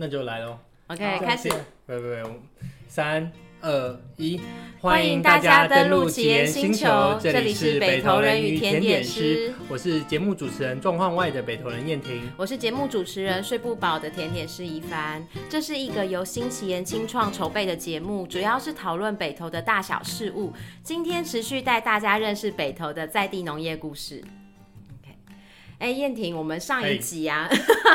那就来喽。OK，开始。喂喂喂，三二一，欢迎大家登录奇岩星球，这里是北投人与甜点师。我是节目主持人状况外的北投人燕婷，我是节目主持人睡不饱的甜点师怡帆。这是一个由新奇岩清创筹备的节目，主要是讨论北投的大小事物。今天持续带大家认识北投的在地农业故事。哎、欸，燕婷，我们上一集啊，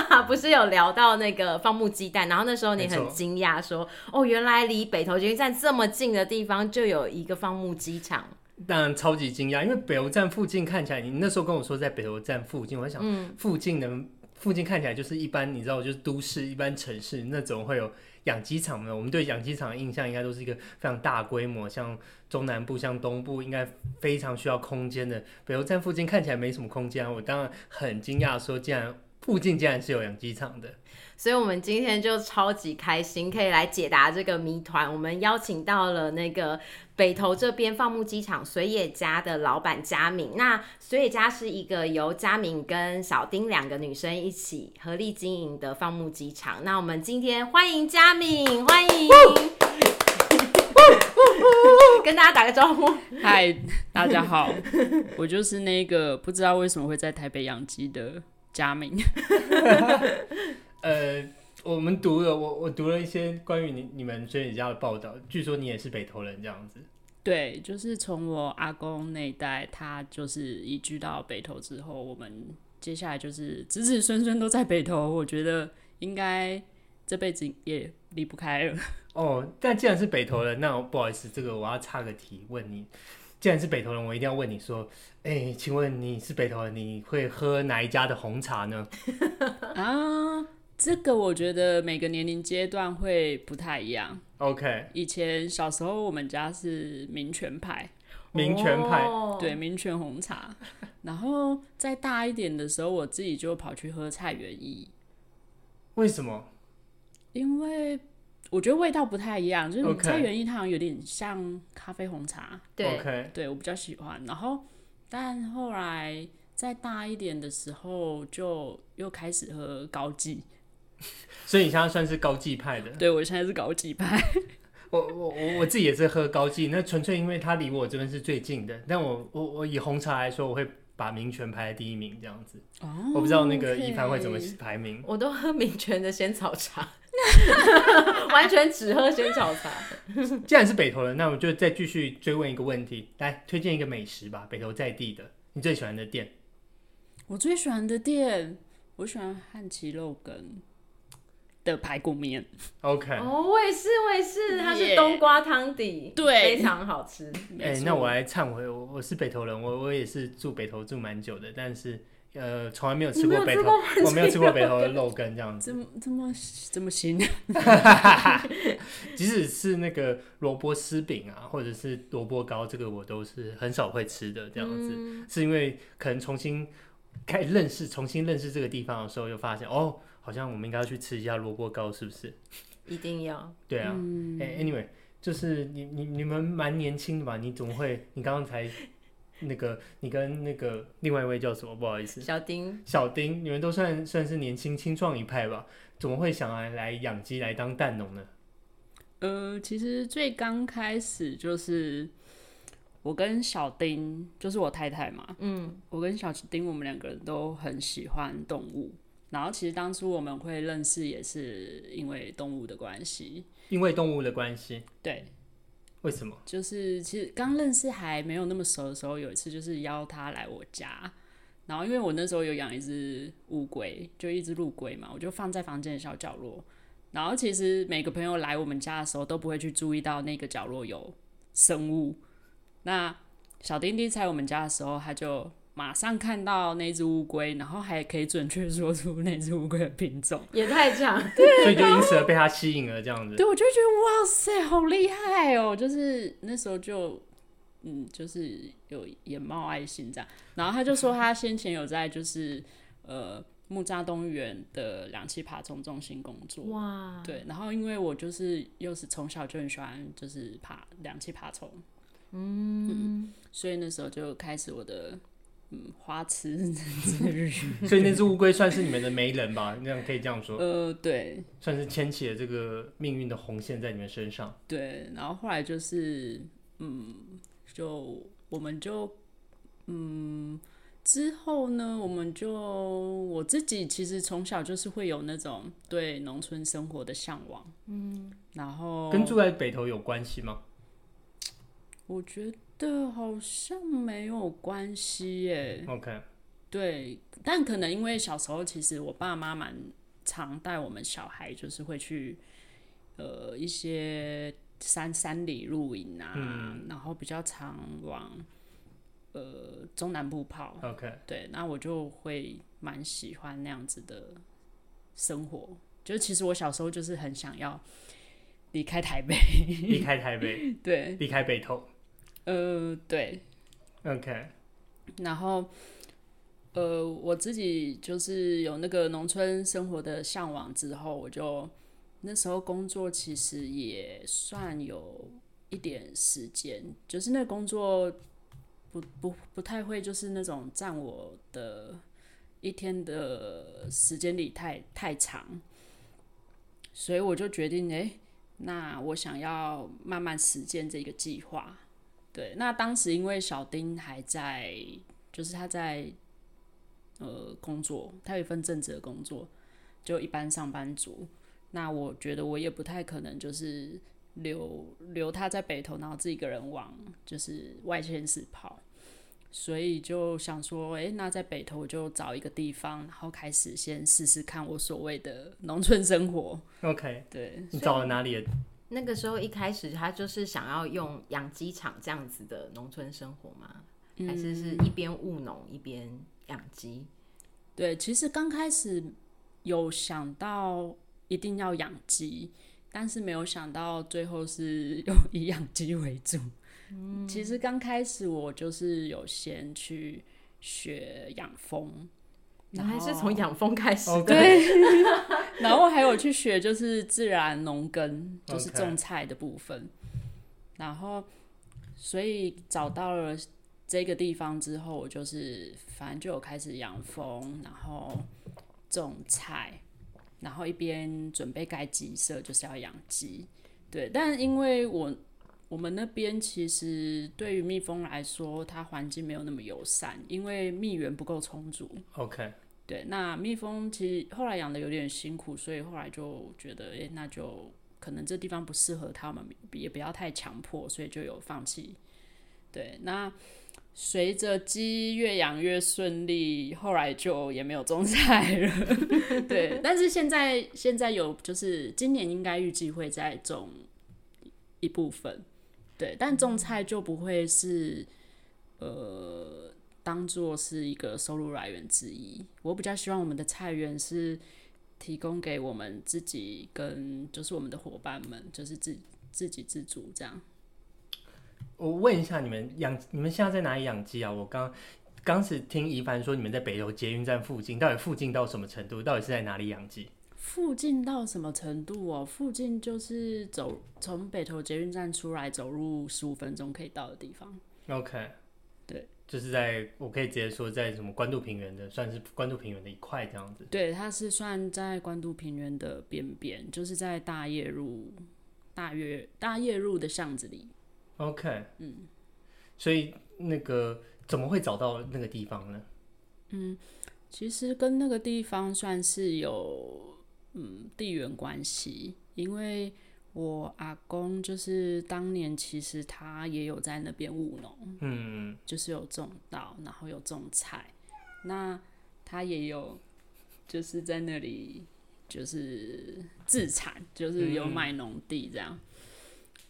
欸、不是有聊到那个放牧鸡蛋，然后那时候你很惊讶说，哦，原来离北投捷运站这么近的地方就有一个放牧鸡场。当然超级惊讶，因为北投站附近看起来，你那时候跟我说在北投站附近，我在想，附近的、嗯、附近看起来就是一般，你知道，就是都市一般城市那种会有。养鸡场呢？我们对养鸡场的印象应该都是一个非常大规模，像中南部、像东部，应该非常需要空间的。北投站附近看起来没什么空间，我当然很惊讶，说竟然附近竟然是有养鸡场的。所以，我们今天就超级开心，可以来解答这个谜团。我们邀请到了那个北投这边放牧鸡场水野家的老板佳敏。那水野家是一个由佳敏跟小丁两个女生一起合力经营的放牧鸡场。那我们今天欢迎佳敏，欢迎，跟大家打个招呼。嗨，大家好，我就是那个不知道为什么会在台北养鸡的佳敏。呃，我们读了，我我读了一些关于你你们水野家的报道，据说你也是北投人这样子。对，就是从我阿公那一代，他就是移居到北投之后，我们接下来就是子子孙孙都在北投，我觉得应该这辈子也离不开了。哦，但既然是北投人，那我不好意思，这个我要插个题问你，既然是北投人，我一定要问你说，哎、欸，请问你是北投人，你会喝哪一家的红茶呢？啊。这个我觉得每个年龄阶段会不太一样。OK，以前小时候我们家是民权派，民权派，对，民权红茶。然后再大一点的时候，我自己就跑去喝菜园一。为什么？因为我觉得味道不太一样，就是菜园一它好像有点像咖啡红茶。对，OK，对我比较喜欢。然后，但后来再大一点的时候，就又开始喝高级。所以你现在算是高级派的？对，我现在是高级派。我我我我自己也是喝高级，那纯粹因为它离我这边是最近的。但我我我以红茶来说，我会把名泉排在第一名这样子。哦，我不知道那个怡帆会怎么排名。我都喝名泉的仙草茶，完全只喝仙草茶。既然是北投人，那我就再继续追问一个问题，来推荐一个美食吧，北投在地的，你最喜欢的店。我最喜欢的店，我喜欢汉奇肉羹。的排骨面，OK，哦，我也是，我也是，它是冬瓜汤底，yeah. 对，非常好吃。哎、欸，那我来忏悔，我我是北投人，我我也是住北投住蛮久的，但是呃，从来没有吃过北投，我没有吃过北投的肉羹这样子，怎么怎么怎么新。即使是那个萝卜丝饼啊，或者是萝卜糕，这个我都是很少会吃的这样子，嗯、是因为可能重新开始认识，重新认识这个地方的时候，又发现哦。好像我们应该要去吃一下萝卜糕，是不是？一定要。对啊。哎、嗯欸，anyway，就是你你你们蛮年轻的吧？你怎么会？你刚刚才那个，你跟那个另外一位叫什么？不好意思。小丁。小丁，你们都算算是年轻青壮一派吧？怎么会想来来养鸡来当蛋农呢？呃，其实最刚开始就是我跟小丁，就是我太太嘛。嗯。我跟小丁，我们两个人都很喜欢动物。然后其实当初我们会认识也是因为动物的关系，因为动物的关系，对，为什么？就是其实刚认识还没有那么熟的时候，有一次就是邀他来我家，然后因为我那时候有养一只乌龟，就一只陆龟嘛，我就放在房间的小角落。然后其实每个朋友来我们家的时候都不会去注意到那个角落有生物。那小丁丁在我们家的时候，他就。马上看到那只乌龟，然后还可以准确说出那只乌龟的品种，也太强，对，所以就因此而被它吸引了，这样子。对，我就觉得哇塞，好厉害哦！就是那时候就，嗯，就是有眼冒爱心这样。然后他就说他先前有在就是呃木栅动物园的两栖爬虫中心工作，哇，对。然后因为我就是又是从小就很喜欢就是爬两栖爬虫，嗯，嗯，所以那时候就开始我的。嗯花痴之 日，所以那只乌龟算是你们的媒人吧？那样可以这样说。呃，对，算是牵起了这个命运的红线在你们身上。对，然后后来就是，嗯，就我们就，嗯。之后呢，我们就我自己其实从小就是会有那种对农村生活的向往，嗯，然后跟住在北头有关系吗？我觉得好像没有关系耶。OK，对，但可能因为小时候其实我爸妈蛮常带我们小孩，就是会去呃一些山山里露营啊，嗯，然后比较常往。呃，中南部跑，OK，对，那我就会蛮喜欢那样子的生活。就是其实我小时候就是很想要离开台北，离开台北，对，离开北投。呃，对，OK。然后，呃，我自己就是有那个农村生活的向往之后，我就那时候工作其实也算有一点时间，就是那个工作。不不不太会，就是那种占我的一天的时间里太太长，所以我就决定，哎，那我想要慢慢实践这个计划。对，那当时因为小丁还在，就是他在呃工作，他有一份正职的工作，就一般上班族。那我觉得我也不太可能就是。留留他在北投，然后自己一个人往就是外县市跑，所以就想说，哎、欸，那在北投我就找一个地方，然后开始先试试看我所谓的农村生活。OK，对，你找了哪里？那个时候一开始他就是想要用养鸡场这样子的农村生活吗？嗯、还是是一边务农一边养鸡？对，其实刚开始有想到一定要养鸡。但是没有想到最后是用 以养鸡为主。嗯，其实刚开始我就是有先去学养蜂，然后还是从养蜂开始的。对，然后还有去学就是自然农耕，就是种菜的部分。然后，所以找到了这个地方之后，我就是反正就有开始养蜂，然后种菜。然后一边准备盖鸡舍，就是要养鸡，对。但因为我我们那边其实对于蜜蜂来说，它环境没有那么友善，因为蜜源不够充足。OK。对，那蜜蜂其实后来养的有点辛苦，所以后来就觉得，哎，那就可能这地方不适合他们，也不要太强迫，所以就有放弃。对，那。随着鸡越养越顺利，后来就也没有种菜了。对，但是现在现在有，就是今年应该预计会再种一部分。对，但种菜就不会是呃当做是一个收入来源之一。我比较希望我们的菜园是提供给我们自己跟就是我们的伙伴们，就是自自给自足这样。我问一下，你们养你们现在在哪里养鸡啊？我刚刚是听一凡说你们在北投捷运站附近，到底附近到什么程度？到底是在哪里养鸡？附近到什么程度哦？附近就是走从北投捷运站出来，走路十五分钟可以到的地方。OK，对，就是在我可以直接说在什么关渡平原的，算是关渡平原的一块这样子。对，它是算在关渡平原的边边，就是在大业路大业大业路的巷子里。OK，嗯，所以那个怎么会找到那个地方呢？嗯，其实跟那个地方算是有嗯地缘关系，因为我阿公就是当年其实他也有在那边务农，嗯，就是有种稻，然后有种菜，那他也有就是在那里就是自产，就是有买农地这样，嗯、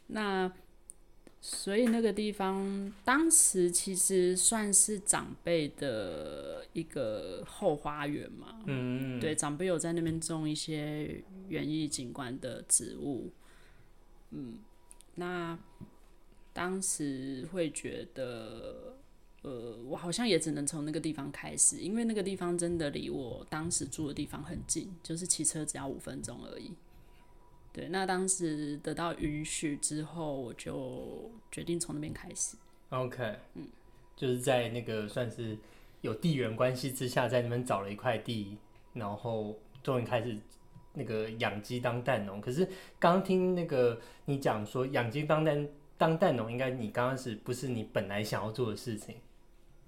那。所以那个地方当时其实算是长辈的一个后花园嘛，嗯，对，长辈有在那边种一些园艺景观的植物，嗯，那当时会觉得，呃，我好像也只能从那个地方开始，因为那个地方真的离我当时住的地方很近，就是骑车只要五分钟而已。对，那当时得到允许之后，我就决定从那边开始。OK，嗯，就是在那个算是有地缘关系之下，在那边找了一块地，然后终于开始那个养鸡当蛋农。可是刚听那个你讲说养鸡当蛋当蛋农，应该你刚开始不是你本来想要做的事情，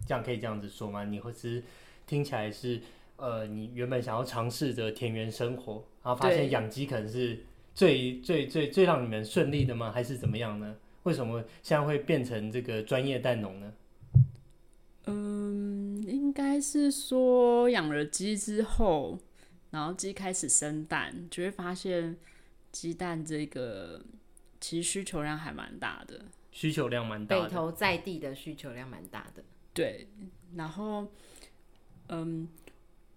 这样可以这样子说吗？你会是听起来是呃，你原本想要尝试着田园生活，然后发现养鸡可能是最最最最让你们顺利的吗？还是怎么样呢？为什么现在会变成这个专业蛋农呢？嗯，应该是说养了鸡之后，然后鸡开始生蛋，就会发现鸡蛋这个其实需求量还蛮大的，需求量蛮大的。北投在地的需求量蛮大的。对，然后嗯，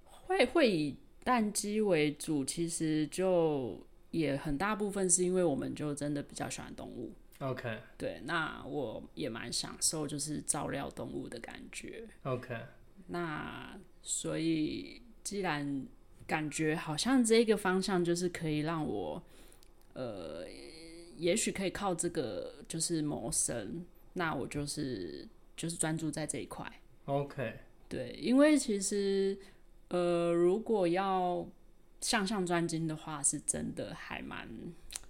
会会以蛋鸡为主，其实就也很大部分是因为我们就真的比较喜欢动物。OK，对，那我也蛮享受就是照料动物的感觉。OK，那所以既然感觉好像这个方向就是可以让我，呃，也许可以靠这个就是谋生，那我就是就是专注在这一块。OK，对，因为其实呃，如果要向上专精的话，是真的还蛮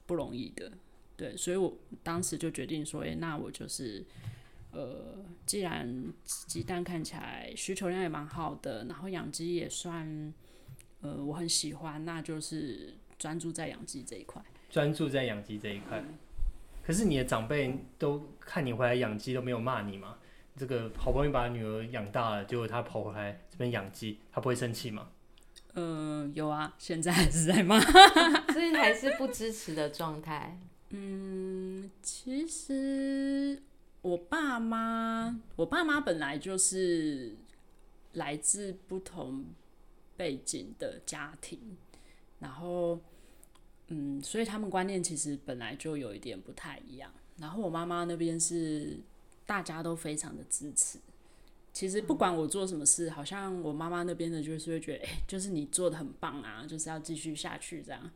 不容易的。对，所以我当时就决定说，哎，那我就是，呃，既然鸡蛋看起来需求量也蛮好的，然后养鸡也算，呃，我很喜欢，那就是专注在养鸡这一块。专注在养鸡这一块。嗯。可是你的长辈都看你回来养鸡都没有骂你吗？这个好不容易把女儿养大了，结果他跑回来这边养鸡，他不会生气吗？嗯、呃，有啊，现在还是在骂，所以还是不支持的状态。嗯，其实我爸妈，我爸妈本来就是来自不同背景的家庭，然后，嗯，所以他们观念其实本来就有一点不太一样。然后我妈妈那边是大家都非常的支持，其实不管我做什么事，好像我妈妈那边的就是会觉得，哎，就是你做的很棒啊，就是要继续下去这样，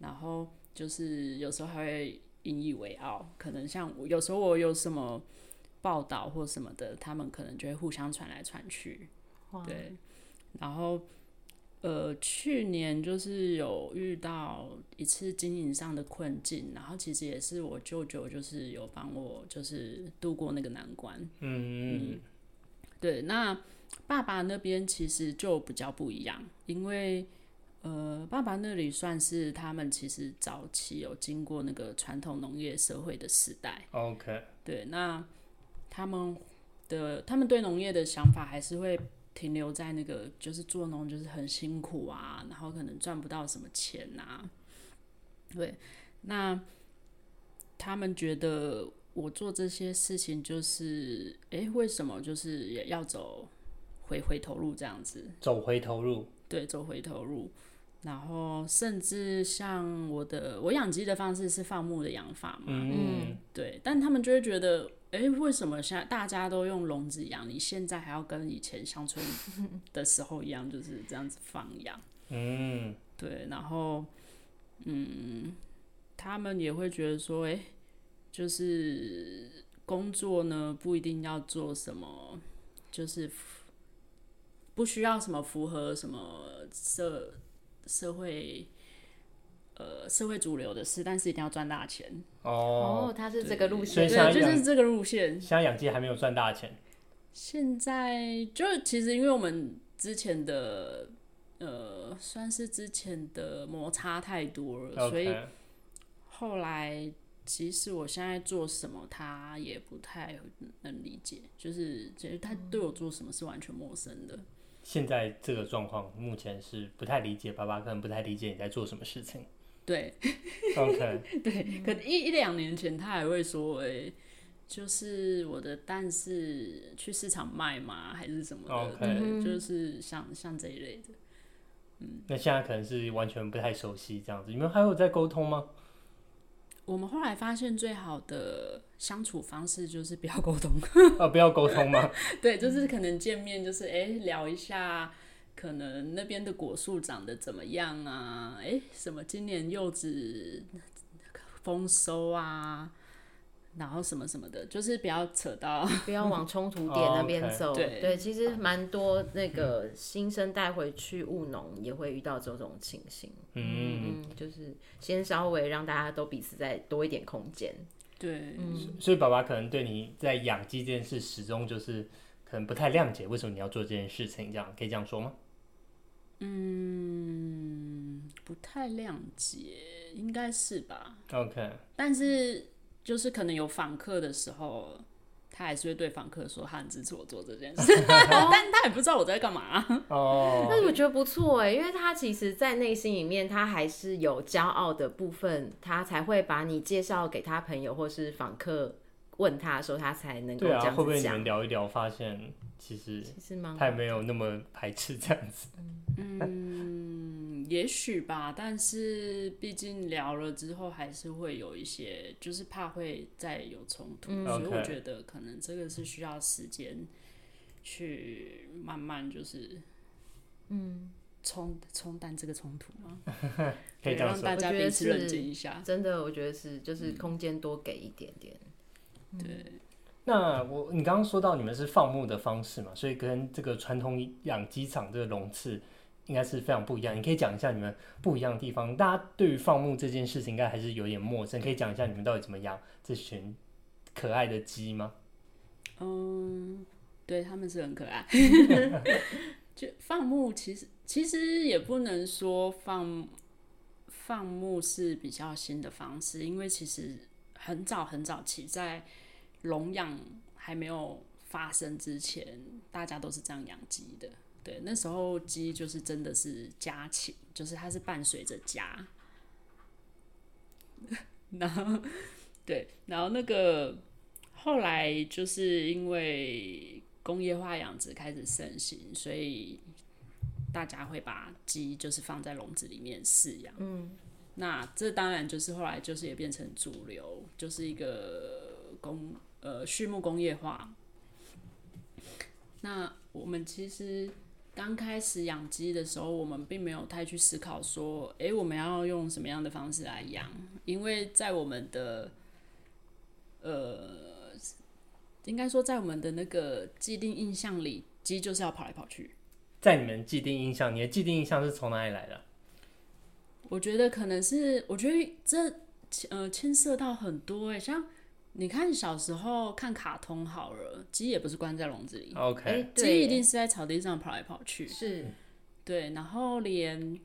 然后。就是有时候还会引以为傲，可能像有时候我有什么报道或什么的，他们可能就会互相传来传去。对，然后呃，去年就是有遇到一次经营上的困境，然后其实也是我舅舅就是有帮我就是度过那个难关。嗯嗯，对，那爸爸那边其实就比较不一样，因为。呃，爸爸那里算是他们其实早期有经过那个传统农业社会的时代。OK，对，那他们的他们对农业的想法还是会停留在那个，就是做农就是很辛苦啊，然后可能赚不到什么钱啊。对，那他们觉得我做这些事情就是，哎，为什么就是也要走回回头路这样子？走回头路？对，走回头路。然后甚至像我的，我养鸡的方式是放牧的养法嘛，嗯，对，但他们就会觉得，哎，为什么现在大家都用笼子养，你现在还要跟以前乡村 的时候一样，就是这样子放养？嗯，对，然后，嗯，他们也会觉得说，哎，就是工作呢，不一定要做什么，就是不需要什么符合什么社。社会，呃，社会主流的事，但是一定要赚大钱哦。他是这个路线，对，就是这个路线。现在养鸡还没有赚大钱。现在就其实因为我们之前的，呃，算是之前的摩擦太多了.所以后来其实我现在做什么，他也不太能理解，就是觉得他对我做什么是完全陌生的。现在这个状况，目前是不太理解，爸爸可能不太理解你在做什么事情。对，OK，对，可能一一两年前他还会说，哎、欸，就是我的蛋是去市场卖吗？还是什么的？OK，就是像像这一类的。嗯，那现在可能是完全不太熟悉这样子，你们还有在沟通吗？我们后来发现，最好的相处方式就是不要沟通。啊，不要沟通吗？对，就是可能见面，就是哎、欸、聊一下，可能那边的果树长得怎么样啊？哎、欸，什么今年柚子丰收啊？然后什么什么的，就是不要扯到，不要往冲突点那边走。Oh, okay. 对，其实蛮多那个新生带回去务农也会遇到这种情形。嗯嗯，就是先稍微让大家都彼此再多一点空间。对，嗯，所以爸爸可能对你在养鸡这件事始终就是可能不太谅解，为什么你要做这件事情？这样可以这样说吗？嗯，不太谅解，应该是吧？OK，但是。就是可能有访客的时候，他还是会对访客说他很支持我做这件事，但他也不知道我在干嘛。哦，但是我觉得不错哎，因为他其实，在内心里面，他还是有骄傲的部分，他才会把你介绍给他朋友或是访客问他的时候，他才能够这样啊，会不会你们聊一聊，发现其实其实他也没有那么排斥这样子？嗯。也许吧，但是毕竟聊了之后，还是会有一些，就是怕会再有冲突，嗯，所以我觉得可能这个是需要时间去慢慢就是，嗯，冲冲淡这个冲突嘛，可以让大家彼此冷静一下。真的，我觉得是，就是空间多给一点点。嗯、对，那我你刚刚说到你们是放牧的方式嘛，所以跟这个传统养鸡场这个笼次。应该是非常不一样，你可以讲一下你们不一样的地方。大家对于放牧这件事情应该还是有点陌生，可以讲一下你们到底怎么养这群可爱的鸡吗？嗯，对，他们是很可爱。就放牧其实其实也不能说放放牧是比较新的方式，因为其实很早很早期在笼养还没有发生之前，大家都是这样养鸡的。对，那时候鸡就是真的是家禽，就是它是伴随着家。然后，对，然后那个后来就是因为工业化养殖开始盛行，所以大家会把鸡就是放在笼子里面饲养。嗯，那这当然就是后来就是也变成主流，就是一个工呃畜牧工业化。那我们其实。刚开始养鸡的时候，我们并没有太去思考说，哎、欸，我们要用什么样的方式来养？因为在我们的，呃，应该说在我们的那个既定印象里，鸡就是要跑来跑去。在你们既定印象，你的既定印象是从哪里来的？我觉得可能是，我觉得这呃牵涉到很多诶、欸，像。你看小时候看卡通好了，鸡也不是关在笼子里，OK，鸡一定是在草地上跑来跑去，是，对，然后连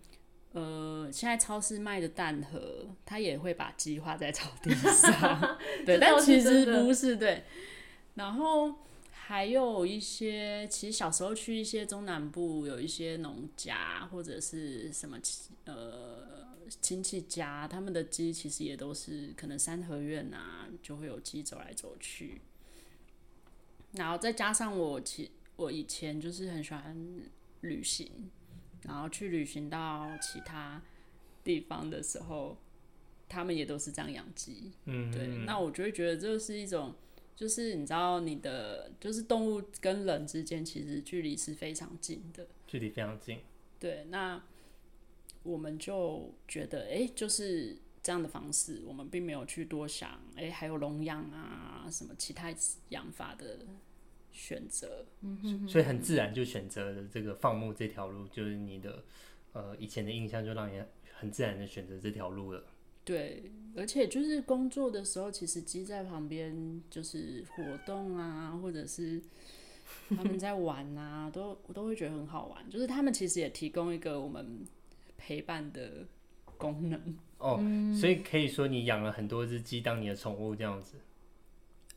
呃现在超市卖的蛋盒，它也会把鸡画在草地上，对，但其实不是，对，然后还有一些，其实小时候去一些中南部有一些农家或者是什么呃。亲戚家他们的鸡其实也都是可能三合院啊，就会有鸡走来走去。然后再加上我其我以前就是很喜欢旅行，然后去旅行到其他地方的时候，他们也都是这样养鸡。嗯，对。那我就会觉得这是一种，就是你知道你的就是动物跟人之间其实距离是非常近的，距离非常近。对，那。我们就觉得，哎，就是这样的方式，我们并没有去多想，哎，还有笼养啊，什么其他养法的选择，嗯哼，所以很自然就选择了这个放牧这条路，就是你的呃以前的印象就让你很自然的选择这条路了。对，而且就是工作的时候，其实鸡在旁边就是活动啊，或者是他们在玩啊，都我都会觉得很好玩。就是他们其实也提供一个我们。陪伴的功能哦，所以可以说你养了很多只鸡当你的宠物这样子。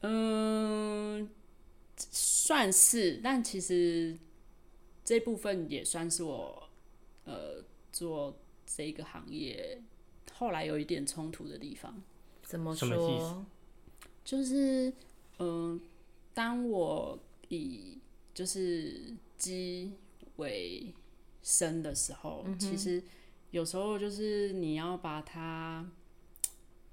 嗯，算是，但其实这部分也算是我呃做这个行业后来有一点冲突的地方。怎么说？就是嗯、呃，当我以就是鸡为生的时候，嗯、其实有时候就是你要把它，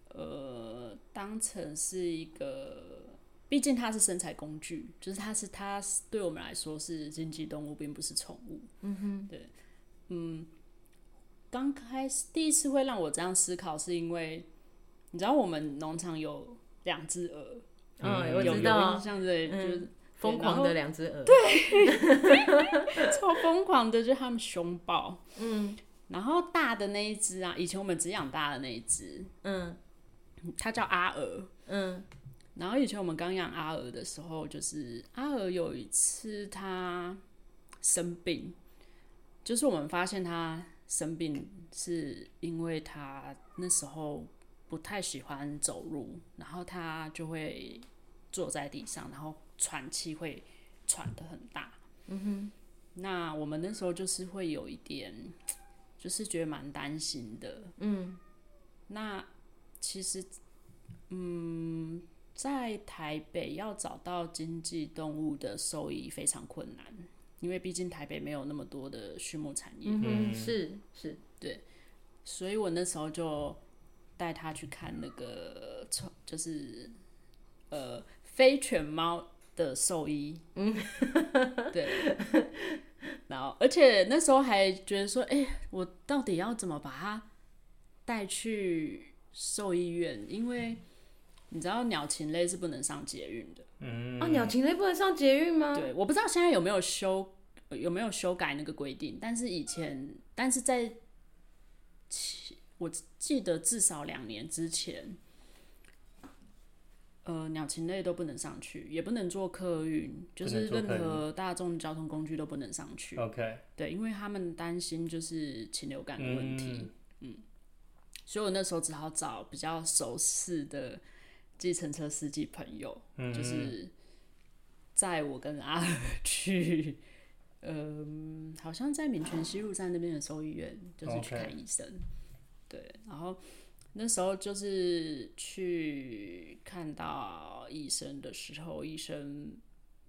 呃，当成是一个，毕竟它是生产工具，就是它是它对我们来说是经济动物，并不是宠物。嗯哼，对，嗯，刚开始第一次会让我这样思考，是因为你知道我们农场有两只鹅，嗯，我有知道，印象对，嗯。就是疯狂的两只鹅，对，超疯狂的，就是他们凶暴，嗯。然后大的那一只啊，以前我们只养大的那一只，嗯。它叫阿鹅，嗯。然后以前我们刚养阿鹅的时候，就是阿鹅有一次它生病，就是我们发现它生病是因为它那时候不太喜欢走路，然后它就会坐在地上，然后喘气会喘得很大。嗯哼，那我们那时候就是会有一点，就是觉得蛮担心的。嗯，那其实，嗯。在台北要找到经济动物的收益非常困难，因为毕竟台北没有那么多的畜牧产业。嗯哼，是是，对，所以我那时候就带他去看那个，就是呃非犬猫的兽医。嗯，对。然后，而且那时候还觉得说，哎、欸，我到底要怎么把它带去兽医院？因为你知道鸟禽类是不能上捷运的，嗯，啊，鸟禽类不能上捷运吗？对，我不知道现在有没有修有没有修改那个规定，但是以前，但是在，我记得至少两年之前，呃，鸟禽类都不能上去，也不能坐客运，就是任何大众交通工具都不能上去。OK，对，因为他们担心就是禽流感的问题，嗯，嗯，所以我那时候只好找比较熟悉的。计程车司机朋友，嗯、就是载我跟阿和去，嗯、呃，好像在民权西路站那边的兽医院，就是去看医生。对，然后那时候就是去看到医生的时候，医生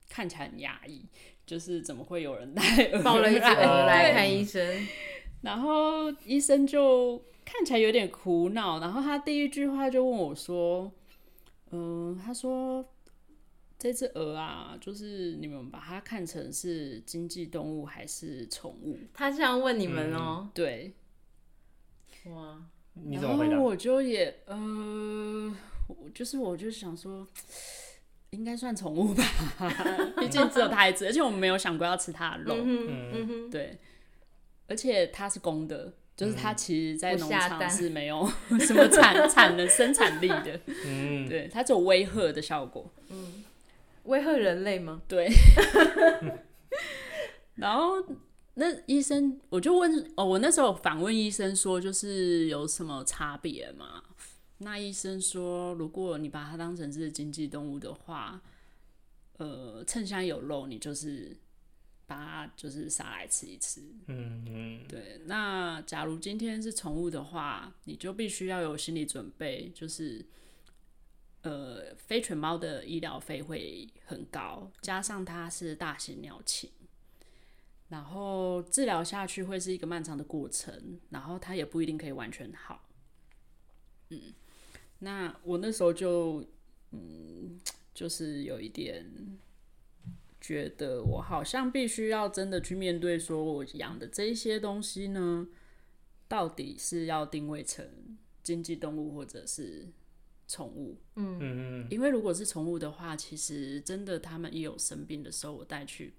看起来很压抑，就是怎么会有人带抱了一只鹅 来看医生？然后医生就看起来有点苦恼，然后他第一句话就问我说。嗯、呃，他说这只鹅啊，就是你们把它看成是经济动物还是宠物？他这样问你们哦、喔嗯。对。哇，你怎么回答？然后我就也呃，就是我就想说，应该算宠物吧，毕竟只有它一只，而且我们没有想过要吃它的肉。嗯嗯哼，对。而且它是公的。就是它其实，在农场是没有嗯、什么产产的生产力的，嗯，对，它只有威吓的效果，嗯，威吓人类吗？对。然后那医生，我就问哦，我那时候反问医生说，就是有什么差别吗？那医生说，如果你把它当成是经济动物的话，呃，趁现在有肉，你就是。把它就是杀来吃一吃，嗯嗯，对。那假如今天是宠物的话，你就必须要有心理准备，就是呃，非犬猫的医疗费会很高，加上它是大型鸟禽，然后治疗下去会是一个漫长的过程，然后它也不一定可以完全好。嗯，那我那时候就嗯，就是有一点。觉得我好像必须要真的去面对，说我养的这一些东西呢，到底是要定位成经济动物或者是宠物？嗯嗯，因为如果是宠物的话，其实真的他们一有生病的时候，我带去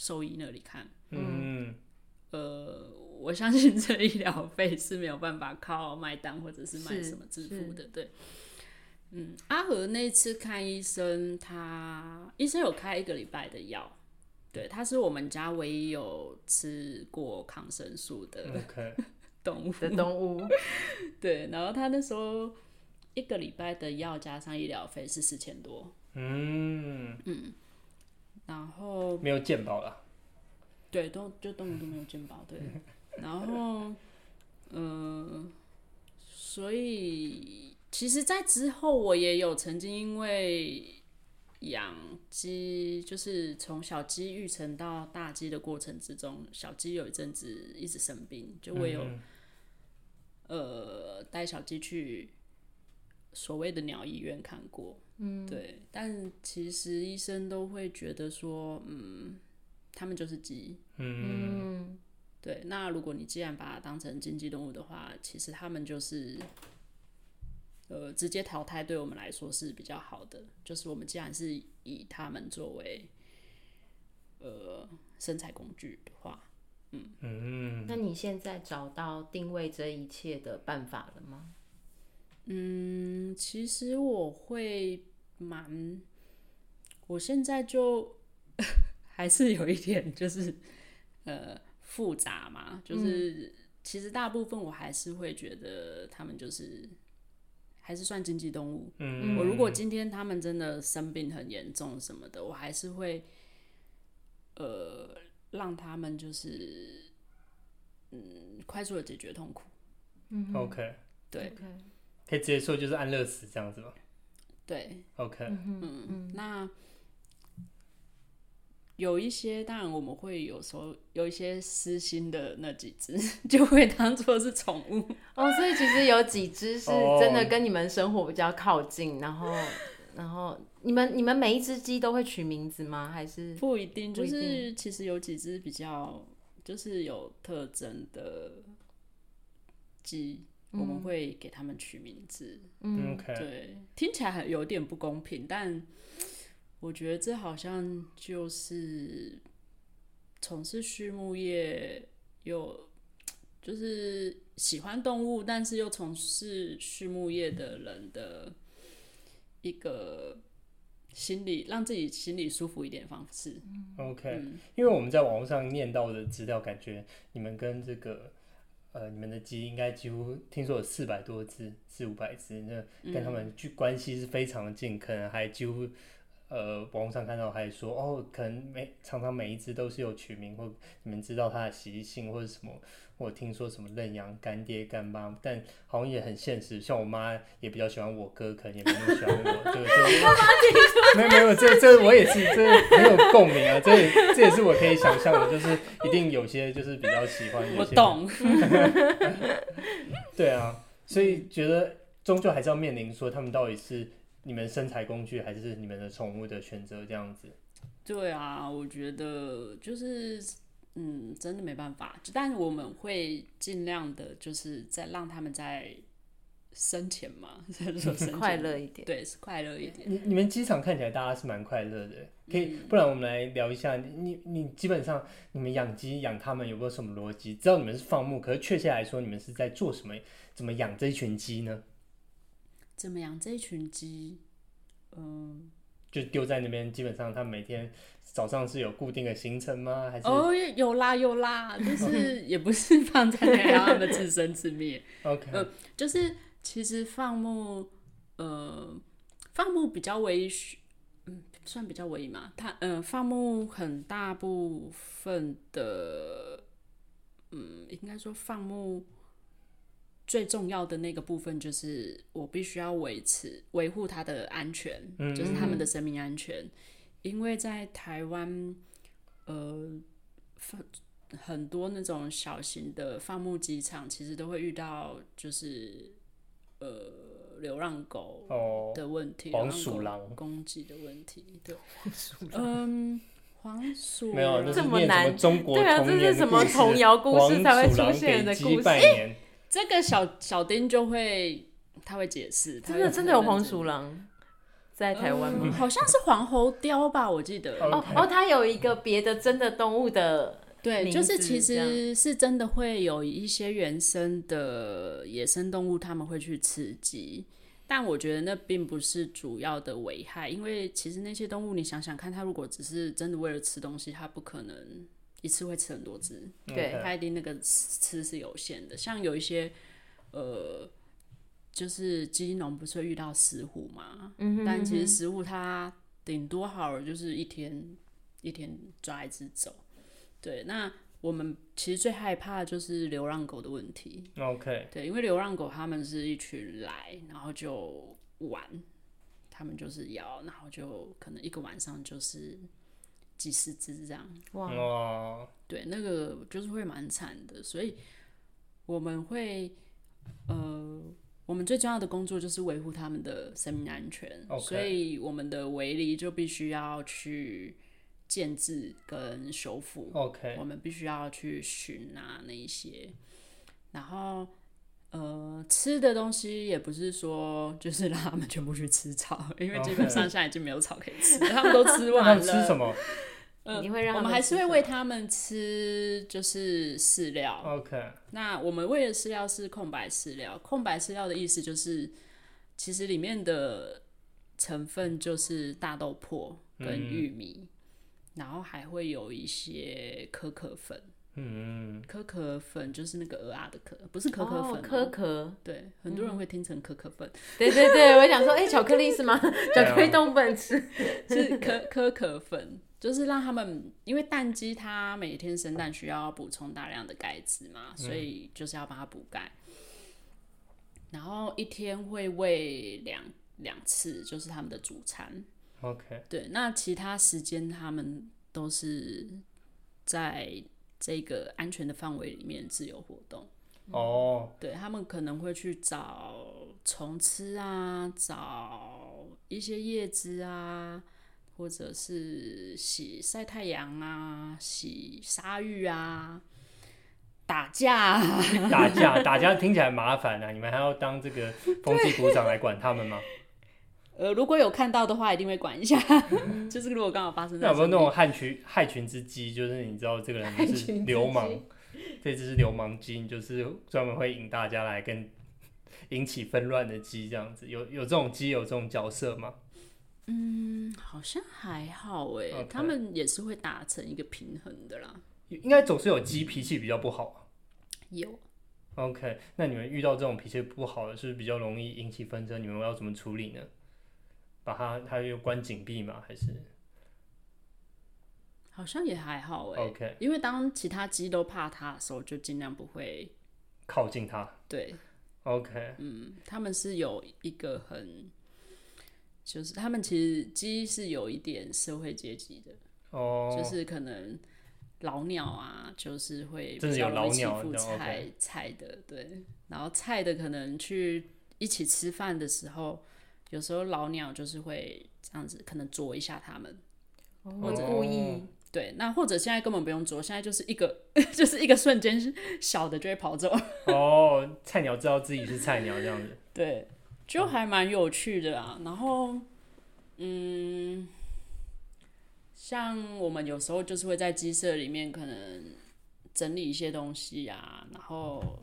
兽医那里看。嗯，呃，我相信这医疗费是没有办法靠卖单或者是卖什么支付的，对。嗯，阿和那次看医生，他医生有开一个礼拜的药，对，他是我们家唯一有吃过抗生素的 动物。的动物，对，然后他那时候一个礼拜的药加上医疗费是四千多，嗯。嗯，然后没有健保了，对，都就动物都没有健保，对，然后嗯、呃，所以。其实，在之后我也有曾经因为养鸡，就是从小鸡育成到大鸡的过程之中，小鸡有一阵子一直生病，就我有、嗯、呃带小鸡去所谓的鸟医院看过，嗯，对，但其实医生都会觉得说，嗯，他们就是鸡，嗯，对，那如果你既然把它当成经济动物的话，其实他们就是。呃直接淘汰对我们来说是比较好的。就是我们既然是以他们作为呃生产工具的话，嗯嗯，那你现在找到定位这一切的办法了吗？嗯，其实我会蛮，我现在就 还是有一点就是呃复杂嘛，就是。嗯其实大部分我还是会觉得他们就是还是算经济动物。嗯，我如果今天他们真的生病很严重什么的，我还是会呃让他们就是嗯快速的解决痛苦。嗯，OK，对，okay. 可以直接说就是安乐死这样子吗？对，OK，嗯嗯，那。有一些，当然我们会有时候有一些私心的那几只，就会当做是宠物哦。所以其实有几只是真的跟你们生活比较靠近，然后，然后你们你们每一只鸡都会取名字吗？还是不一定？就是其实有几只比较就是有特征的鸡，我们会给他们取名字。嗯，对，听起来很有点不公平，但。我觉得这好像就是从事畜牧业，有就是喜欢动物，但是又从事畜牧业的人的一个心理，让自己心里舒服一点的方式。OK，嗯，因为我们在网络上念到的资料，感觉你们跟这个呃，你们的鸡应该几乎听说有四百多只，四五百只，那跟他们距关系是非常近，可能还几乎。呃，网络上看到还说哦，可能每常常每一只都是有取名，或你们知道它的习性或者什么，我听说什么认养干爹干妈，但好像也很现实。像我妈也比较喜欢我哥，可能也没那么喜欢我。这个这个，没有没有，这这我也是这很有共鸣啊，这也这也是我可以想象的，就是一定有些就是比较喜欢。我懂。对啊，所以觉得终究还是要面临说他们到底是。你们生财工具还是你们的宠物的选择这样子？对啊，我觉得就是嗯，真的没办法。但我们会尽量的，就是在让他们在生前嘛，生前 快乐一点。对，是快乐一点。你你们机场看起来大家是蛮快乐的，可以、嗯，不然我们来聊一下。你你基本上你们养鸡养他们有没有什么逻辑？知道你们是放牧，可是确切来说，你们是在做什么？怎么养这一群鸡呢？怎么养这一群鸡？嗯，就丢在那边。基本上，他每天早上是有固定的行程吗？还是哦，有啦有啦，就 是也不是放在那里让他们自生自灭。OK，呃，就是其实放牧，呃，放牧比较唯一，嗯，算比较唯一嘛。它，呃，放牧很大部分的，嗯，应该说放牧。最重要的那个部分就是，我必须要维持维护它的安全，嗯，就是他们的生命安全。因为在台湾，呃，很多那种小型的放牧机场，其实都会遇到就是呃流浪狗的问题，黄鼠狼攻击的问题。对，嗯，黄鼠没有这么难，中国对啊，这是什么童谣故事才会出现的故事？这个小小丁就会，他会解释。真的真的有黄鼠狼在台湾吗？嗯，好像是黄喉貂吧，我记得。哦哦，它有一个别的真的动物的。对，就是其实是真的会有一些原生的野生动物，他们会去刺激。但我觉得那并不是主要的危害，因为其实那些动物，你想想看，它如果只是真的为了吃东西，它不可能。一次会吃很多只，对，它一定那个吃是有限的。像有一些，呃，就是鸡农不是会遇到石虎嘛，嗯哼嗯哼，但其实石虎它顶多好了就是一天一天抓一只走。对，那我们其实最害怕的就是流浪狗的问题。OK，对，因为流浪狗他们是一群来，然后就玩，他们就是咬，然后就可能一个晚上就是。几十只这样哇，对，那个就是会蛮惨的，所以我们会呃，我们最重要的工作就是维护他们的生命安全，okay. 所以我们的围篱就必须要去建制跟修复，OK，我们必须要去寻啊那一些，然后呃，吃的东西也不是说就是让他们全部去吃草，因为基本上现在已经没有草可以吃，Okay. 他们都吃完 了。吃什么？呃，你会让我们还是会喂他们吃，就是饲料。OK。那我们喂的饲料是空白饲料，空白饲料的意思就是，其实里面的成分就是大豆粕跟玉米，嗯、然后还会有一些可可粉。嗯，可可粉就是那个鹅啊的壳，不是可可粉，可可。对，很多人会听成可可粉。对对对，我想说，哎，巧克力是吗？巧克力动物不能吃，是可可可粉，就是让他们，因为蛋鸡它每天生蛋需要补充大量的钙质嘛，所以就是要帮它补钙。然后一天会喂两两次，就是他们的主餐。OK。对，那其他时间他们都是在。这个安全的范围里面自由活动哦，对，他们可能会去找虫吃啊，找一些叶子啊，或者是洗晒太阳啊，洗鲨鱼啊，打架啊，打架 打架听起来麻烦啊，你们还要当这个风纪股长来管他们吗？呃，如果有看到的话，一定会管一下。就是如果刚好发生在，那有没有那种害群害群之鸡？就是你知道这个人是流氓，这只是流氓鸡，就是专门会引大家来跟引起纷乱的鸡，这样子。有有这种鸡有这种角色吗？嗯，好像还好哎.他们也是会达成一个平衡的啦。应该总是有鸡脾气比较不好。有。OK，那你们遇到这种脾气不好的，是不是比较容易引起纷争？你们要怎么处理呢？把它，它又关紧闭吗？还是好像也还好哎。OK，因为当其他鸡都怕它的时候，就尽量不会靠近它。对，OK，嗯，他们是有一个很，就是他们其实鸡是有一点社会阶级的哦，oh. 就是可能老鸟啊，就是会比较容易欺负菜菜的，对，然后菜的可能去一起吃饭的时候。有时候老鸟就是会这样子，可能啄一下他们，或者故意对。那或者现在根本不用啄，现在就是一个 就是一个瞬间，小的就会跑走。哦，菜鸟知道自己是菜鸟这样子。对，就还蛮有趣的啊。然后，嗯，像我们有时候就是会在鸡舍里面可能整理一些东西啊，然后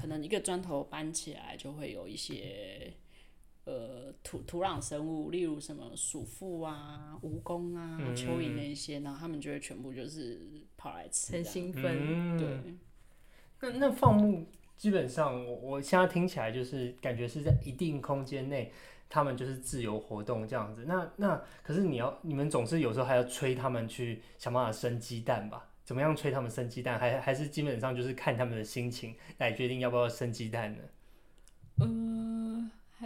可能一个砖头搬起来就会有一些。呃，土土壤生物，例如什么鼠妇啊、蜈蚣啊、蚯蚓那一些，然后他们就会全部就是跑来吃，很兴奋。嗯、对，那那放牧基本上，我我现在听起来就是感觉是在一定空间内，他们就是自由活动这样子。那那可是你要你们总是有时候还要催他们去想办法生鸡蛋吧？怎么样催他们生鸡蛋？还还是基本上就是看他们的心情来决定要不要生鸡蛋呢？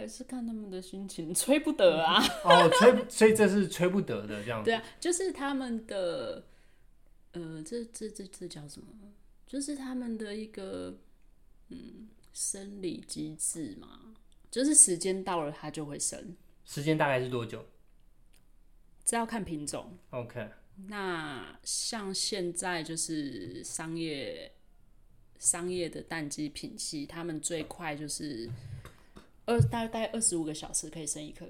嗯。还是看他们的心情，催不得啊。哦，催，所以这是催不得的这样子。对啊，就是他们的，呃，这这这这叫什么？就是他们的一个嗯生理机制嘛，就是时间到了，它就会生。时间大概是多久？这要看品种。OK。那像现在就是商业商业的蛋鸡品系，他们最快就是。二大概二十五个小时可以生一颗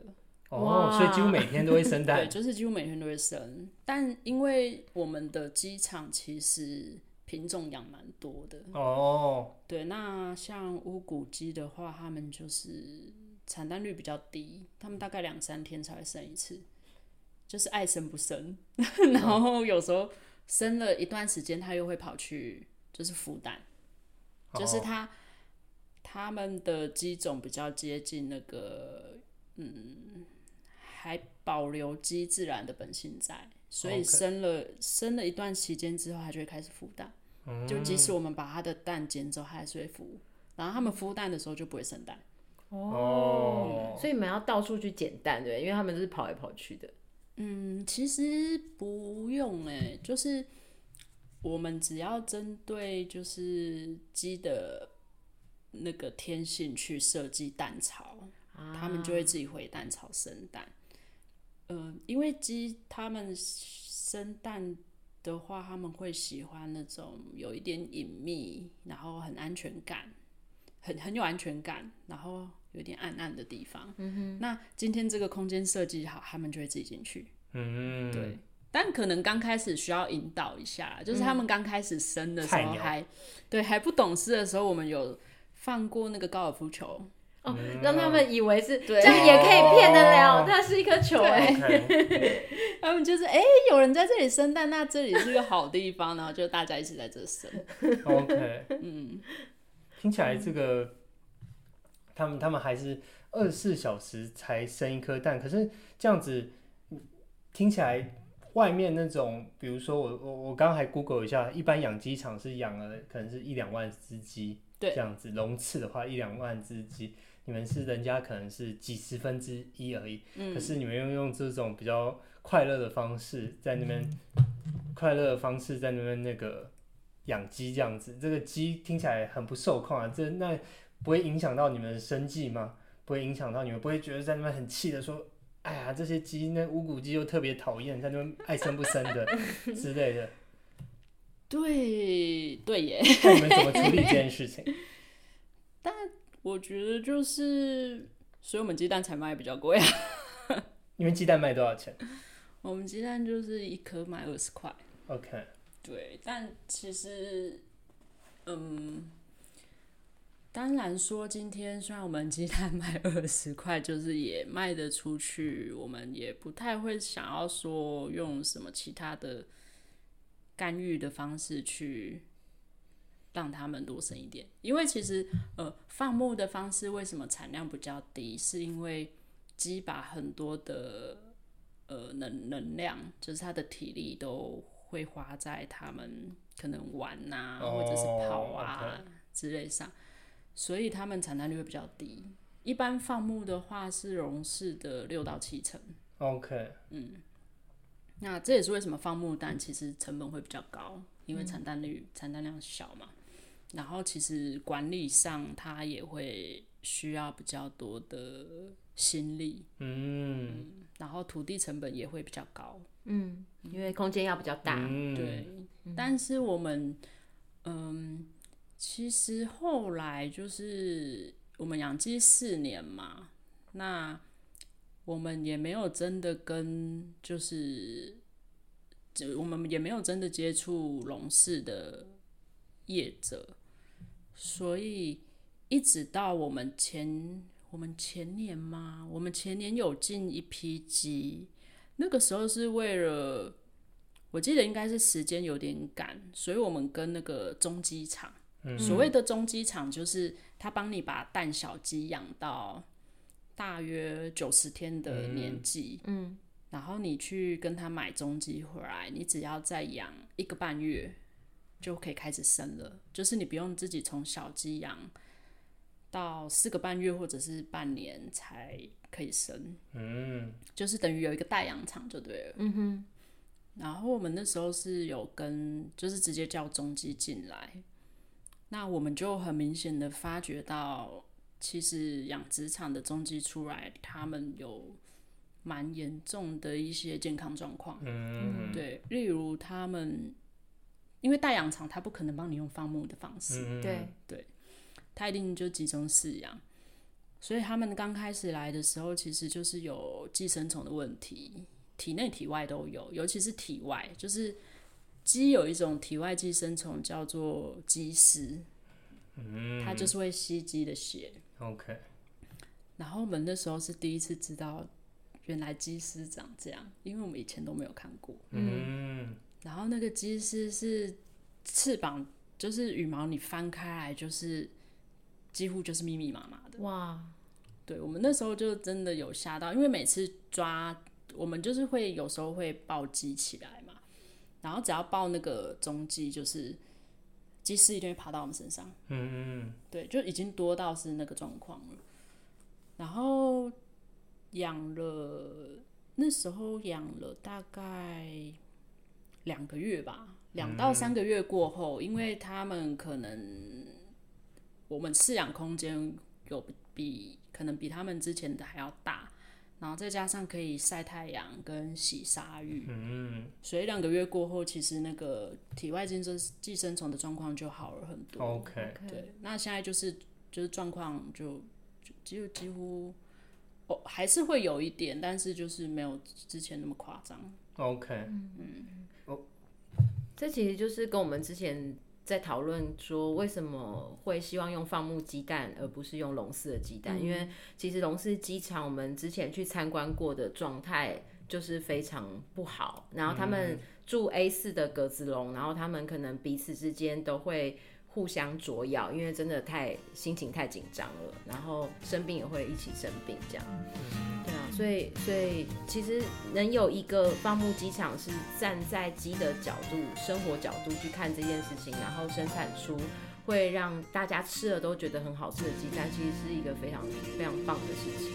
哦，所以几乎每天都会生蛋。对，就是几乎每天都会生。但因为我们的鸡场其实品种养蛮多的哦，对。那像乌骨鸡的话，他们就是产蛋率比较低，他们大概两三天才会生一次，就是爱生不生。然后有时候生了一段时间，它又会跑去就是孵蛋，就是他。他们的鸡种比较接近那个，嗯，还保留鸡自然的本性在，所以生了.生了一段期间之后，它就会开始孵蛋。嗯。就即使我们把它的蛋捡走，它还是会孵。然后它们孵蛋的时候就不会生蛋。哦。所以你们要到处去捡蛋，对？因为他们是跑来跑去的。嗯，其实不用哎、欸，就是我们只要针对就是鸡的。那个天性去设计蛋巢，啊，他们就会自己回蛋巢生蛋。嗯、呃，因为鸡他们生蛋的话，他们会喜欢那种有一点隐秘，然后很安全感，很很有安全感，然后有点暗暗的地方。嗯哼，那今天这个空间设计好，他们就会自己进去。嗯，对。但可能刚开始需要引导一下，就是他们刚开始生的时候还、嗯、对还不懂事的时候，我们有放过那个高尔夫球。哦，让他们以为是这样也可以骗得了，它是一颗球哎。他们就是哎、欸，有人在这里生蛋，那这里是个好地方，然后就大家一起在这生。OK，嗯，听起来这个他们他们还是二十四小时才生一颗蛋，可是这样子听起来，外面那种，比如说我我我刚刚还 Google 一下，一般养鸡场是养了可能是一两万只鸡，对，这样子笼次的话一两万只鸡。你们是人家可能是几十分之一而已，嗯、可是你们用用这种比较快乐的方式在那边，嗯、快乐的方式在那边那个养鸡这样子，这个鸡听起来很不受控啊，这那不会影响到你们的生计吗？不会影响到你们，不会觉得在那边很气的说，哎呀这些鸡那乌骨鸡又特别讨厌，在那边爱生不生的 之类的。对对耶，那你们怎么处理这件 事情？但。我觉得就是，所以我们鸡蛋才卖比较贵啊。你们鸡蛋卖多少钱？我们鸡蛋就是一颗卖二十块。OK。对，但其实，嗯，当然说今天虽然我们鸡蛋卖 二十块，就是也卖得出去，我们也不太会想要说用什么其他的干预的方式去。让他们多生一点，因为其实呃放牧的方式为什么产量比较低？是因为鸡把很多的呃能能量，就是它的体力都会花在他们可能玩啊，oh, 或者是跑啊.之类上，所以他们产蛋率会比较低。一般放牧的话是笼式的六到七成。OK，嗯，那这也是为什么放牧蛋其实成本会比较高，因为产蛋率产蛋量小嘛。然后其实管理上，它也会需要比较多的心力，嗯，嗯，然后土地成本也会比较高，嗯，因为空间要比较大，嗯、对。嗯、但是我们，嗯，其实后来就是我们养鸡四年嘛，那我们也没有真的跟，就是，就我们也没有真的接触笼式的业者。所以一直到我们前我们前年嘛，我们前年有进一批鸡，那个时候是为了，我记得应该是时间有点赶，所以我们跟那个中鸡场，嗯、所谓的中鸡场就是他帮你把蛋小鸡养到大约九十天的年纪，嗯，然后你去跟他买中鸡回来，你只要再养一个半月。就可以开始生了，就是你不用自己从小鸡养到四个半月或者是半年才可以生，嗯，就是等于有一个代养场就对了，嗯哼。然后我们那时候是有跟，就是直接叫中鸡进来，那我们就很明显的发觉到，其实养殖场的中鸡出来，他们有蛮严重的一些健康状况，嗯，对，例如他们。因为大养场他不可能帮你用放牧的方式，嗯、对。对，它一定就集中饲养，所以他们刚开始来的时候，其实就是有寄生虫的问题，体内体外都有，尤其是体外，就是鸡有一种体外寄生虫叫做鸡丝，嗯，它就是会吸鸡的血，OK，然后我们那时候是第一次知道，原来鸡丝长这样，因为我们以前都没有看过，嗯。然后那个鸡丝是翅膀，就是羽毛，你翻开来就是几乎就是密密麻麻的。哇！对，我们那时候就真的有吓到，因为每次抓我们就是会有时候会抱鸡起来嘛，然后只要抱那个中鸡，就是鸡丝一定会爬到我们身上。嗯嗯。对，就已经多到是那个状况了。然后养了，那时候养了大概。两个月吧，两到三个月过后，嗯、因为他们可能我们饲养空间有比可能比他们之前的还要大，然后再加上可以晒太阳跟洗鲨鱼，嗯，所以两个月过后，其实那个体外寄生寄生虫的状况就好了很多。OK，对，那现在就是就是状况就就几几乎哦还是会有一点，但是就是没有之前那么夸张。OK，嗯。哦，这其实就是跟我们之前在讨论说，为什么会希望用放牧鸡蛋而不是用笼饲的鸡蛋？嗯、因为其实笼饲鸡场我们之前去参观过的状态就是非常不好，然后他们住 A 四的格子笼，然后他们可能彼此之间都会。互相啄咬，因为真的太心情太紧张了，然后生病也会一起生病，这样，对啊，所以所以其实能有一个放牧鸡场是站在鸡的角度、生活角度去看这件事情，然后生产出会让大家吃了都觉得很好吃的鸡蛋，其实是一个非常非常棒的事情。